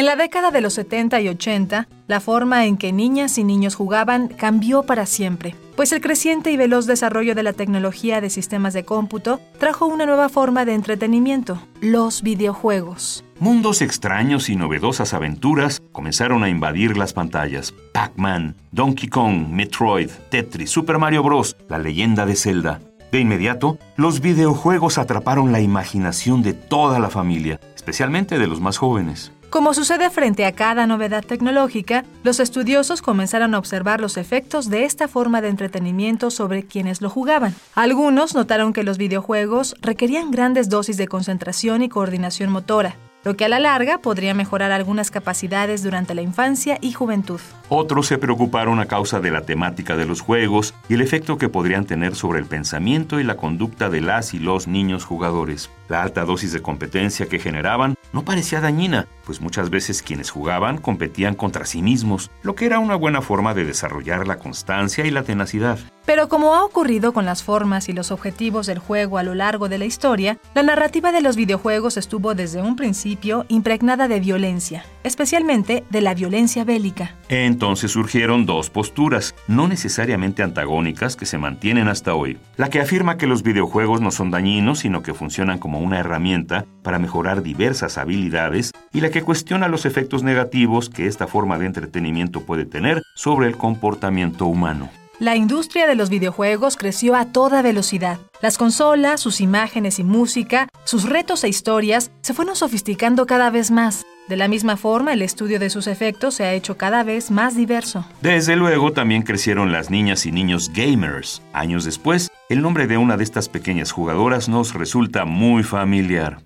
En la década de los 70 y 80, la forma en que niñas y niños jugaban cambió para siempre, pues el creciente y veloz desarrollo de la tecnología de sistemas de cómputo trajo una nueva forma de entretenimiento, los videojuegos. Mundos extraños y novedosas aventuras comenzaron a invadir las pantallas. Pac-Man, Donkey Kong, Metroid, Tetris, Super Mario Bros., la leyenda de Zelda. De inmediato, los videojuegos atraparon la imaginación de toda la familia, especialmente de los más jóvenes. Como sucede frente a cada novedad tecnológica, los estudiosos comenzaron a observar los efectos de esta forma de entretenimiento sobre quienes lo jugaban. Algunos notaron que los videojuegos requerían grandes dosis de concentración y coordinación motora, lo que a la larga podría mejorar algunas capacidades durante la infancia y juventud. Otros se preocuparon a causa de la temática de los juegos y el efecto que podrían tener sobre el pensamiento y la conducta de las y los niños jugadores. La alta dosis de competencia que generaban no parecía dañina, pues muchas veces quienes jugaban competían contra sí mismos, lo que era una buena forma de desarrollar la constancia y la tenacidad. Pero como ha ocurrido con las formas y los objetivos del juego a lo largo de la historia, la narrativa de los videojuegos estuvo desde un principio impregnada de violencia, especialmente de la violencia bélica. Entonces surgieron dos posturas, no necesariamente antagónicas, que se mantienen hasta hoy. La que afirma que los videojuegos no son dañinos, sino que funcionan como una herramienta para mejorar diversas habilidades, y la que cuestiona los efectos negativos que esta forma de entretenimiento puede tener sobre el comportamiento humano. La industria de los videojuegos creció a toda velocidad. Las consolas, sus imágenes y música, sus retos e historias se fueron sofisticando cada vez más. De la misma forma, el estudio de sus efectos se ha hecho cada vez más diverso. Desde luego, también crecieron las niñas y niños gamers. Años después, el nombre de una de estas pequeñas jugadoras nos resulta muy familiar.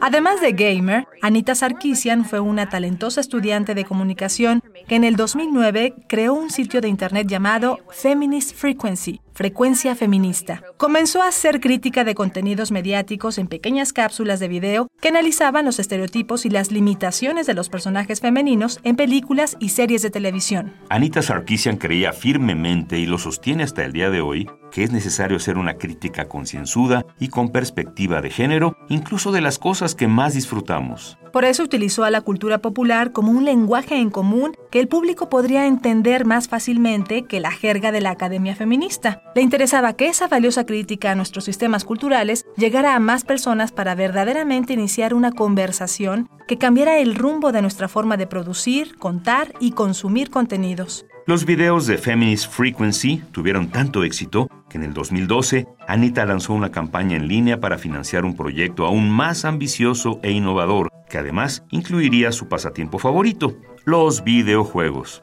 Además de gamer, Anita Sarkisian fue una talentosa estudiante de comunicación que en el 2009 creó un sitio de internet llamado Feminist Frequency, Frecuencia Feminista. Comenzó a hacer crítica de contenidos mediáticos en pequeñas cápsulas de video que analizaban los estereotipos y las limitaciones de los personajes femeninos en películas y series de televisión. Anita Sarkisian creía firmemente y lo sostiene hasta el día de hoy que es necesario hacer una crítica concienzuda y con perspectiva de género, incluso de las cosas que más disfrutamos. Por eso utilizó a la cultura popular como un lenguaje en común que el público podría entender más fácilmente que la jerga de la Academia Feminista. Le interesaba que esa valiosa crítica a nuestros sistemas culturales llegara a más personas para verdaderamente iniciar una conversación que cambiara el rumbo de nuestra forma de producir, contar y consumir contenidos. Los videos de Feminist Frequency tuvieron tanto éxito que en el 2012 Anita lanzó una campaña en línea para financiar un proyecto aún más ambicioso e innovador, que además incluiría su pasatiempo favorito, los videojuegos.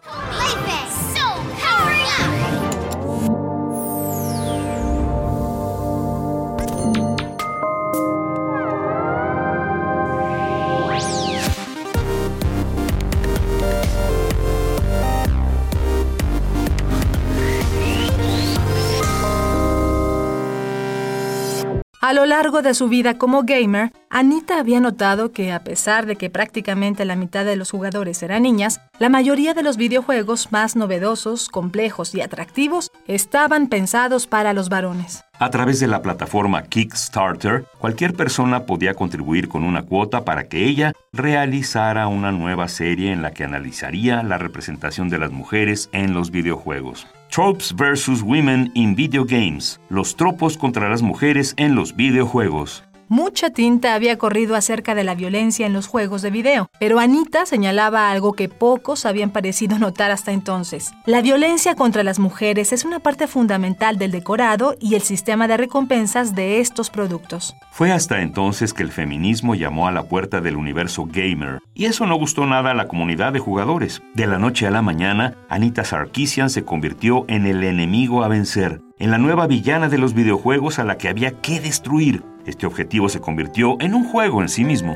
Lo largo de su vida como gamer, Anita había notado que a pesar de que prácticamente la mitad de los jugadores eran niñas, la mayoría de los videojuegos más novedosos, complejos y atractivos estaban pensados para los varones. A través de la plataforma Kickstarter, cualquier persona podía contribuir con una cuota para que ella realizara una nueva serie en la que analizaría la representación de las mujeres en los videojuegos. Tropes vs. Women in Video Games. Los tropos contra las mujeres en los videojuegos. Mucha tinta había corrido acerca de la violencia en los juegos de video, pero Anita señalaba algo que pocos habían parecido notar hasta entonces. La violencia contra las mujeres es una parte fundamental del decorado y el sistema de recompensas de estos productos. Fue hasta entonces que el feminismo llamó a la puerta del universo gamer, y eso no gustó nada a la comunidad de jugadores. De la noche a la mañana, Anita Sarkeesian se convirtió en el enemigo a vencer, en la nueva villana de los videojuegos a la que había que destruir. Este objetivo se convirtió en un juego en sí mismo.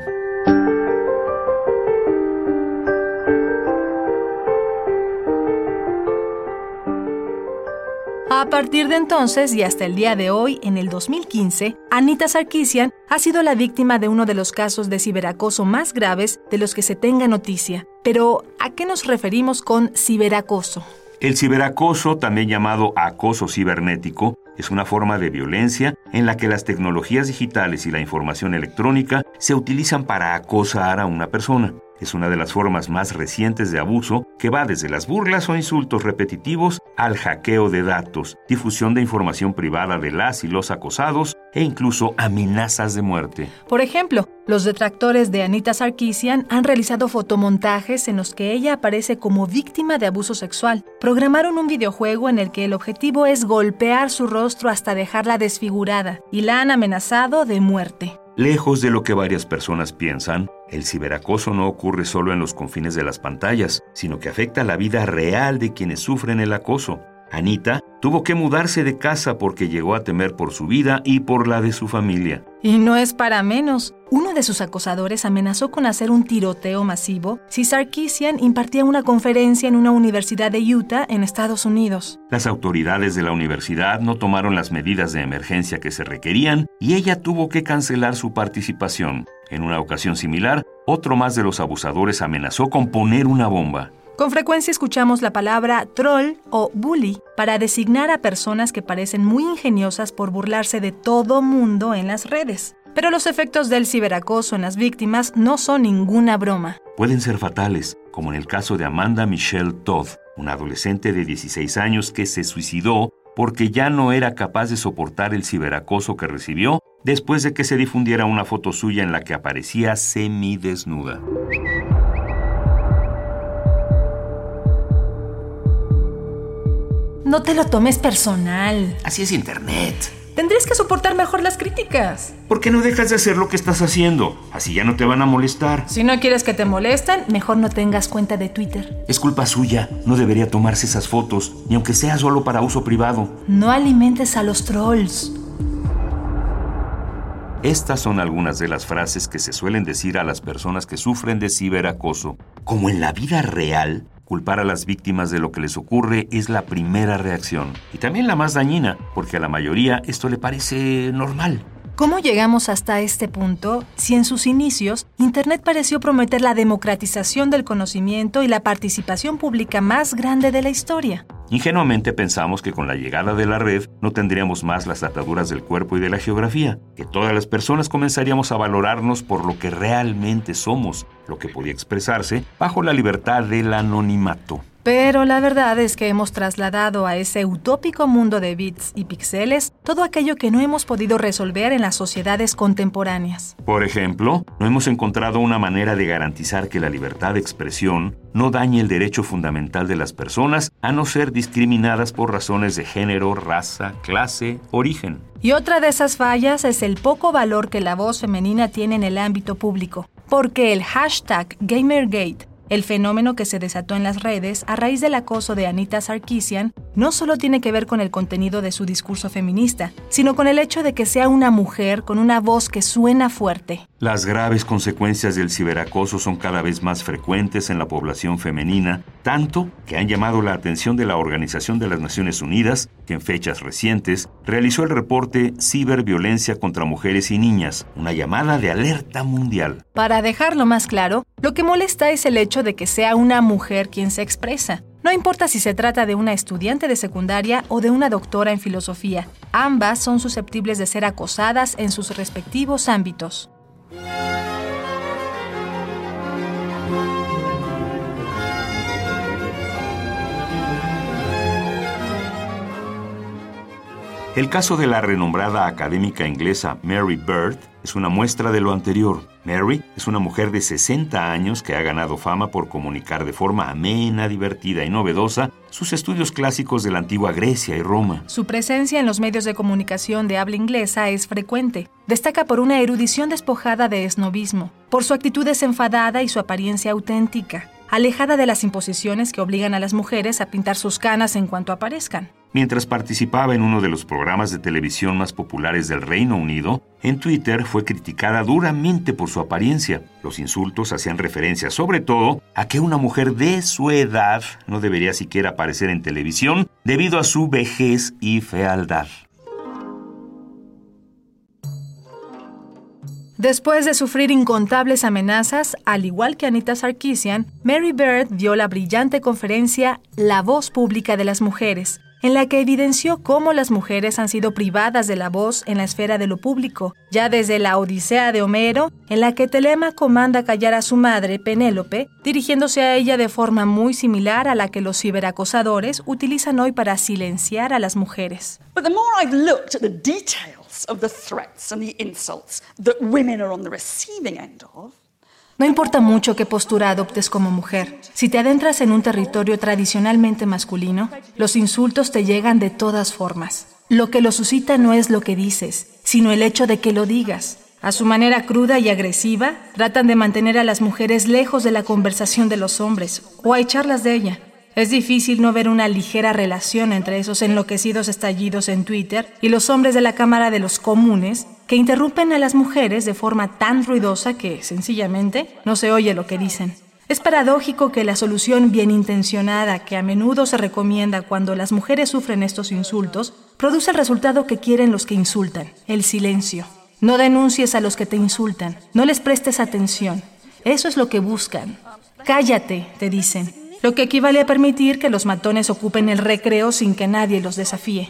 A partir de entonces y hasta el día de hoy, en el 2015, Anita Sarkeesian ha sido la víctima de uno de los casos de ciberacoso más graves de los que se tenga noticia. Pero, ¿a qué nos referimos con ciberacoso? El ciberacoso, también llamado acoso cibernético, es una forma de violencia en la que las tecnologías digitales y la información electrónica se utilizan para acosar a una persona. Es una de las formas más recientes de abuso que va desde las burlas o insultos repetitivos al hackeo de datos, difusión de información privada de las y los acosados e incluso amenazas de muerte. Por ejemplo, los detractores de Anita Sarkeesian han realizado fotomontajes en los que ella aparece como víctima de abuso sexual. Programaron un videojuego en el que el objetivo es golpear su rostro hasta dejarla desfigurada y la han amenazado de muerte. Lejos de lo que varias personas piensan, el ciberacoso no ocurre solo en los confines de las pantallas, sino que afecta la vida real de quienes sufren el acoso. Anita tuvo que mudarse de casa porque llegó a temer por su vida y por la de su familia. Y no es para menos. Uno de sus acosadores amenazó con hacer un tiroteo masivo si Sarkeesian impartía una conferencia en una universidad de Utah en Estados Unidos. Las autoridades de la universidad no tomaron las medidas de emergencia que se requerían y ella tuvo que cancelar su participación. En una ocasión similar, otro más de los abusadores amenazó con poner una bomba. Con frecuencia escuchamos la palabra troll o bully para designar a personas que parecen muy ingeniosas por burlarse de todo mundo en las redes. Pero los efectos del ciberacoso en las víctimas no son ninguna broma. Pueden ser fatales, como en el caso de Amanda Michelle Todd, una adolescente de 16 años que se suicidó porque ya no era capaz de soportar el ciberacoso que recibió después de que se difundiera una foto suya en la que aparecía semidesnuda. No te lo tomes personal. Así es Internet. Tendrías que soportar mejor las críticas. ¿Por qué no dejas de hacer lo que estás haciendo? Así ya no te van a molestar. Si no quieres que te molesten, mejor no tengas cuenta de Twitter. Es culpa suya. No debería tomarse esas fotos, ni aunque sea solo para uso privado. No alimentes a los trolls. Estas son algunas de las frases que se suelen decir a las personas que sufren de ciberacoso. Como en la vida real, Culpar a las víctimas de lo que les ocurre es la primera reacción y también la más dañina, porque a la mayoría esto le parece normal. ¿Cómo llegamos hasta este punto si en sus inicios Internet pareció prometer la democratización del conocimiento y la participación pública más grande de la historia? Ingenuamente pensamos que con la llegada de la red no tendríamos más las ataduras del cuerpo y de la geografía, que todas las personas comenzaríamos a valorarnos por lo que realmente somos, lo que podía expresarse bajo la libertad del anonimato. Pero la verdad es que hemos trasladado a ese utópico mundo de bits y píxeles todo aquello que no hemos podido resolver en las sociedades contemporáneas. Por ejemplo, no hemos encontrado una manera de garantizar que la libertad de expresión no dañe el derecho fundamental de las personas a no ser discriminadas por razones de género, raza, clase, origen. Y otra de esas fallas es el poco valor que la voz femenina tiene en el ámbito público, porque el hashtag Gamergate el fenómeno que se desató en las redes a raíz del acoso de Anita Sarkeesian no solo tiene que ver con el contenido de su discurso feminista, sino con el hecho de que sea una mujer con una voz que suena fuerte. Las graves consecuencias del ciberacoso son cada vez más frecuentes en la población femenina, tanto que han llamado la atención de la Organización de las Naciones Unidas, en fechas recientes realizó el reporte Ciberviolencia contra Mujeres y Niñas, una llamada de alerta mundial. Para dejarlo más claro, lo que molesta es el hecho de que sea una mujer quien se expresa. No importa si se trata de una estudiante de secundaria o de una doctora en filosofía, ambas son susceptibles de ser acosadas en sus respectivos ámbitos. El caso de la renombrada académica inglesa Mary Bird es una muestra de lo anterior. Mary es una mujer de 60 años que ha ganado fama por comunicar de forma amena, divertida y novedosa sus estudios clásicos de la antigua Grecia y Roma. Su presencia en los medios de comunicación de habla inglesa es frecuente. Destaca por una erudición despojada de esnovismo, por su actitud desenfadada y su apariencia auténtica alejada de las imposiciones que obligan a las mujeres a pintar sus canas en cuanto aparezcan. Mientras participaba en uno de los programas de televisión más populares del Reino Unido, en Twitter fue criticada duramente por su apariencia. Los insultos hacían referencia sobre todo a que una mujer de su edad no debería siquiera aparecer en televisión debido a su vejez y fealdad. Después de sufrir incontables amenazas, al igual que Anita Sarkeesian, Mary Bird dio la brillante conferencia La voz pública de las mujeres, en la que evidenció cómo las mujeres han sido privadas de la voz en la esfera de lo público, ya desde la Odisea de Homero, en la que Telema comanda callar a su madre, Penélope, dirigiéndose a ella de forma muy similar a la que los ciberacosadores utilizan hoy para silenciar a las mujeres. No importa mucho qué postura adoptes como mujer. Si te adentras en un territorio tradicionalmente masculino, los insultos te llegan de todas formas. Lo que lo suscita no es lo que dices, sino el hecho de que lo digas. A su manera cruda y agresiva, tratan de mantener a las mujeres lejos de la conversación de los hombres o a echarlas de ella. Es difícil no ver una ligera relación entre esos enloquecidos estallidos en Twitter y los hombres de la Cámara de los Comunes que interrumpen a las mujeres de forma tan ruidosa que, sencillamente, no se oye lo que dicen. Es paradójico que la solución bien intencionada que a menudo se recomienda cuando las mujeres sufren estos insultos produce el resultado que quieren los que insultan, el silencio. No denuncies a los que te insultan, no les prestes atención. Eso es lo que buscan. Cállate, te dicen lo que equivale a permitir que los matones ocupen el recreo sin que nadie los desafíe.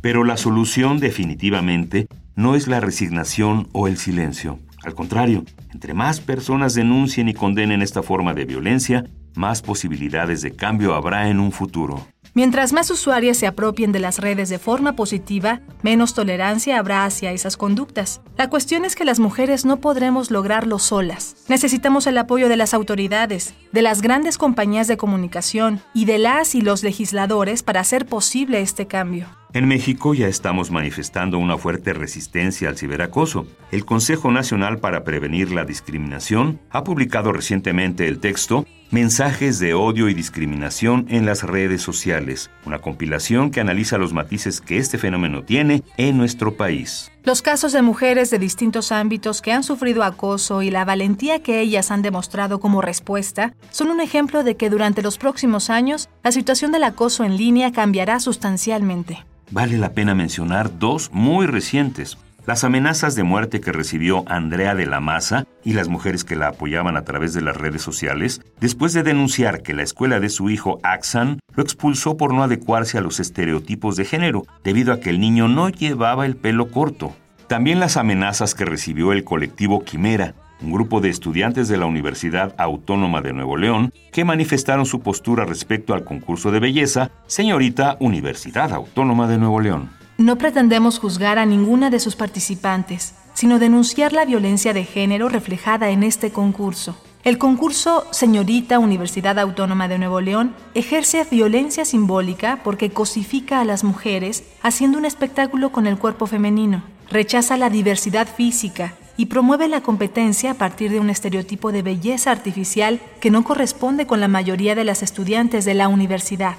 Pero la solución definitivamente no es la resignación o el silencio. Al contrario, entre más personas denuncien y condenen esta forma de violencia, más posibilidades de cambio habrá en un futuro. Mientras más usuarias se apropien de las redes de forma positiva, menos tolerancia habrá hacia esas conductas. La cuestión es que las mujeres no podremos lograrlo solas. Necesitamos el apoyo de las autoridades, de las grandes compañías de comunicación y de las y los legisladores para hacer posible este cambio. En México ya estamos manifestando una fuerte resistencia al ciberacoso. El Consejo Nacional para Prevenir la Discriminación ha publicado recientemente el texto Mensajes de odio y discriminación en las redes sociales, una compilación que analiza los matices que este fenómeno tiene en nuestro país. Los casos de mujeres de distintos ámbitos que han sufrido acoso y la valentía que ellas han demostrado como respuesta son un ejemplo de que durante los próximos años la situación del acoso en línea cambiará sustancialmente. Vale la pena mencionar dos muy recientes. Las amenazas de muerte que recibió Andrea de la Maza y las mujeres que la apoyaban a través de las redes sociales, después de denunciar que la escuela de su hijo Axan lo expulsó por no adecuarse a los estereotipos de género, debido a que el niño no llevaba el pelo corto. También las amenazas que recibió el colectivo Quimera, un grupo de estudiantes de la Universidad Autónoma de Nuevo León que manifestaron su postura respecto al concurso de belleza Señorita Universidad Autónoma de Nuevo León. No pretendemos juzgar a ninguna de sus participantes, sino denunciar la violencia de género reflejada en este concurso. El concurso Señorita Universidad Autónoma de Nuevo León ejerce violencia simbólica porque cosifica a las mujeres haciendo un espectáculo con el cuerpo femenino, rechaza la diversidad física y promueve la competencia a partir de un estereotipo de belleza artificial que no corresponde con la mayoría de las estudiantes de la universidad.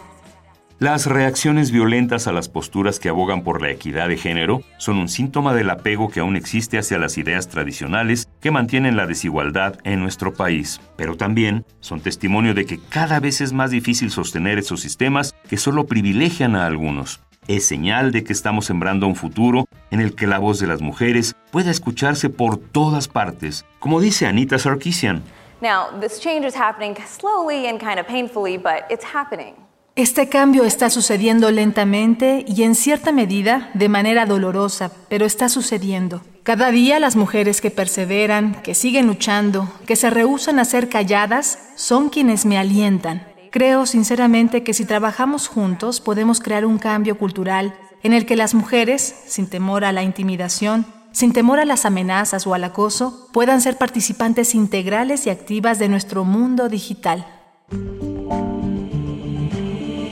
Las reacciones violentas a las posturas que abogan por la equidad de género son un síntoma del apego que aún existe hacia las ideas tradicionales que mantienen la desigualdad en nuestro país, pero también son testimonio de que cada vez es más difícil sostener esos sistemas que solo privilegian a algunos. Es señal de que estamos sembrando un futuro en el que la voz de las mujeres pueda escucharse por todas partes, como dice Anita Sarkeesian. Now, this change is happening slowly and kind of painfully, but it's happening. Este cambio está sucediendo lentamente y en cierta medida de manera dolorosa, pero está sucediendo. Cada día las mujeres que perseveran, que siguen luchando, que se rehúsan a ser calladas, son quienes me alientan. Creo sinceramente que si trabajamos juntos podemos crear un cambio cultural en el que las mujeres, sin temor a la intimidación, sin temor a las amenazas o al acoso, puedan ser participantes integrales y activas de nuestro mundo digital.